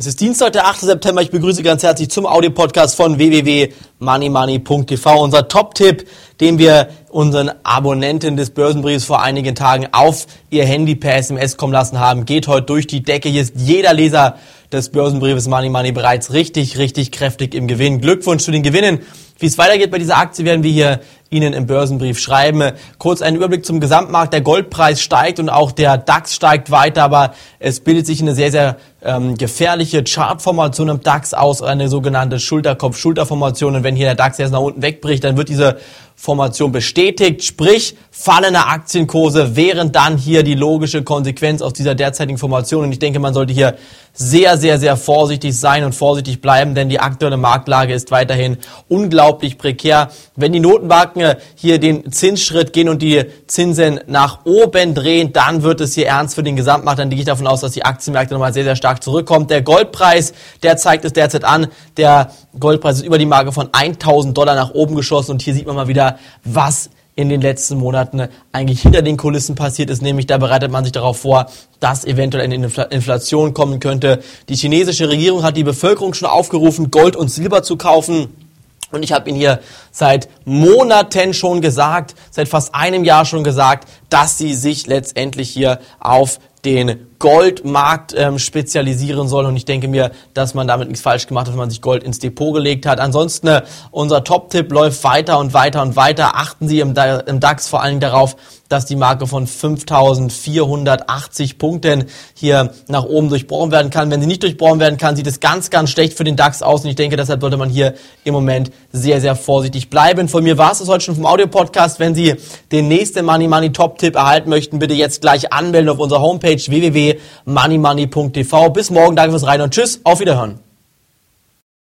Es ist Dienstag, der 8. September. Ich begrüße ganz herzlich zum Audio-Podcast von www.moneymoney.tv. Unser Top-Tipp, den wir unseren Abonnenten des Börsenbriefs vor einigen Tagen auf ihr Handy per SMS kommen lassen haben, geht heute durch die Decke. Hier ist jeder Leser des Börsenbriefes Money Money bereits richtig, richtig kräftig im Gewinn. Glückwunsch zu den Gewinnen. Wie es weitergeht bei dieser Aktie, werden wir hier Ihnen im Börsenbrief schreiben. Kurz ein Überblick zum Gesamtmarkt. Der Goldpreis steigt und auch der DAX steigt weiter, aber es bildet sich eine sehr, sehr ähm, gefährliche Chartformation im DAX aus, eine sogenannte Schulterkopf-Schulterformation. Und wenn hier der DAX jetzt nach unten wegbricht, dann wird diese Formation bestätigt, sprich fallende Aktienkurse wären dann hier die logische Konsequenz aus dieser derzeitigen Formation. Und ich denke, man sollte hier sehr, sehr, sehr vorsichtig sein und vorsichtig bleiben, denn die aktuelle Marktlage ist weiterhin unglaublich prekär. Wenn die Notenbanken hier den Zinsschritt gehen und die Zinsen nach oben drehen, dann wird es hier ernst für den Gesamtmarkt. Dann gehe ich davon aus, dass die Aktienmärkte nochmal sehr, sehr stark zurückkommen. Der Goldpreis, der zeigt es derzeit an. Der Goldpreis ist über die Marke von 1000 Dollar nach oben geschossen und hier sieht man mal wieder, was in den letzten Monaten eigentlich hinter den Kulissen passiert ist, nämlich da bereitet man sich darauf vor, dass eventuell eine Inflation kommen könnte. Die chinesische Regierung hat die Bevölkerung schon aufgerufen, Gold und Silber zu kaufen. Und ich habe Ihnen hier seit Monaten schon gesagt, seit fast einem Jahr schon gesagt, dass sie sich letztendlich hier auf den Goldmarkt ähm, spezialisieren soll. Und ich denke mir, dass man damit nichts falsch gemacht hat, wenn man sich Gold ins Depot gelegt hat. Ansonsten, äh, unser Top-Tipp läuft weiter und weiter und weiter. Achten Sie im, im DAX vor allen Dingen darauf, dass die Marke von 5480 Punkten hier nach oben durchbrochen werden kann. Wenn sie nicht durchbrochen werden kann, sieht es ganz, ganz schlecht für den DAX aus. Und ich denke, deshalb sollte man hier im Moment sehr, sehr vorsichtig bleiben. Von mir war es das heute schon vom Audio-Podcast. Wenn Sie den nächsten Money Money Top-Tipp erhalten möchten, bitte jetzt gleich anmelden auf unserer Homepage www.moneymoney.tv. Bis morgen, danke fürs Rein und Tschüss, auf Wiederhören.